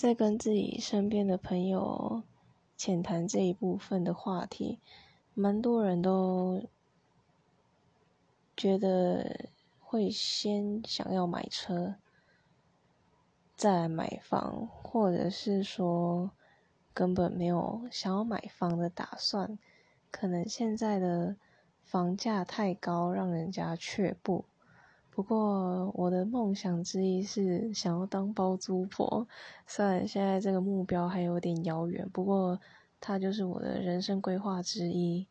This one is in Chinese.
在跟自己身边的朋友浅谈这一部分的话题，蛮多人都觉得会先想要买车，再买房，或者是说根本没有想要买房的打算，可能现在的房价太高，让人家却步。不过我的梦想之一是想要当包租婆，虽然现在这个目标还有点遥远，不过它就是我的人生规划之一。